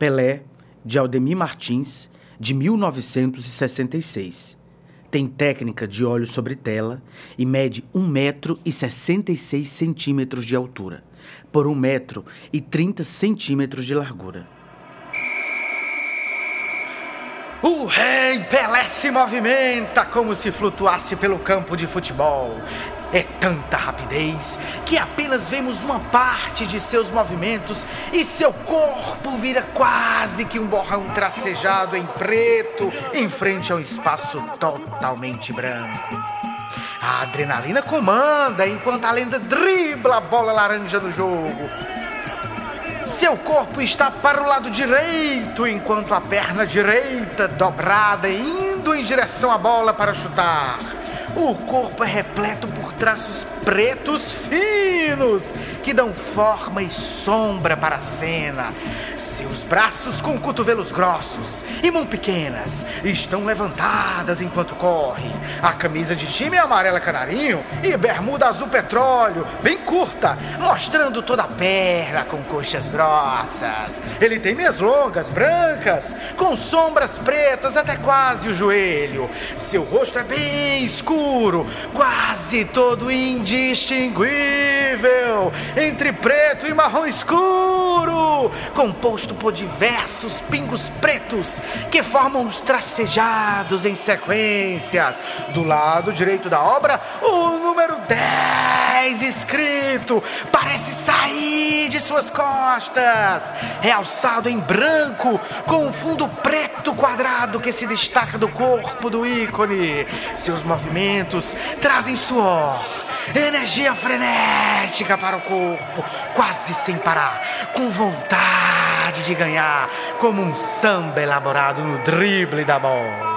Pelé, de Aldemir Martins, de 1966. Tem técnica de óleo sobre tela e mede 1 metro e 66 centímetros de altura, por 1 metro e 30 centímetros de largura. O rei Pelé se movimenta como se flutuasse pelo campo de futebol. É tanta rapidez que apenas vemos uma parte de seus movimentos e seu corpo vira quase que um borrão tracejado em preto em frente a um espaço totalmente branco. A adrenalina comanda enquanto a lenda dribla a bola laranja no jogo. Seu corpo está para o lado direito, enquanto a perna direita dobrada indo em direção à bola para chutar. O corpo é repleto por traços pretos finos que dão forma e sombra para a cena. Seus braços com cotovelos grossos e mãos pequenas estão levantadas enquanto corre. A camisa de time é amarela canarinho e bermuda azul petróleo, bem curta, mostrando toda a perna com coxas grossas. Ele tem meias longas, brancas, com sombras pretas até quase o joelho. Seu rosto é bem escuro, quase todo indistinguível, entre preto e marrom escuro, composto composto por diversos pingos pretos que formam os tracejados em sequências. Do lado direito da obra, o número 10 escrito parece sair de suas costas, realçado em branco com um fundo preto quadrado que se destaca do corpo do ícone. Seus movimentos trazem suor, energia frenética para o corpo, quase sem parar, com vontade de ganhar, como um samba elaborado no drible da bola.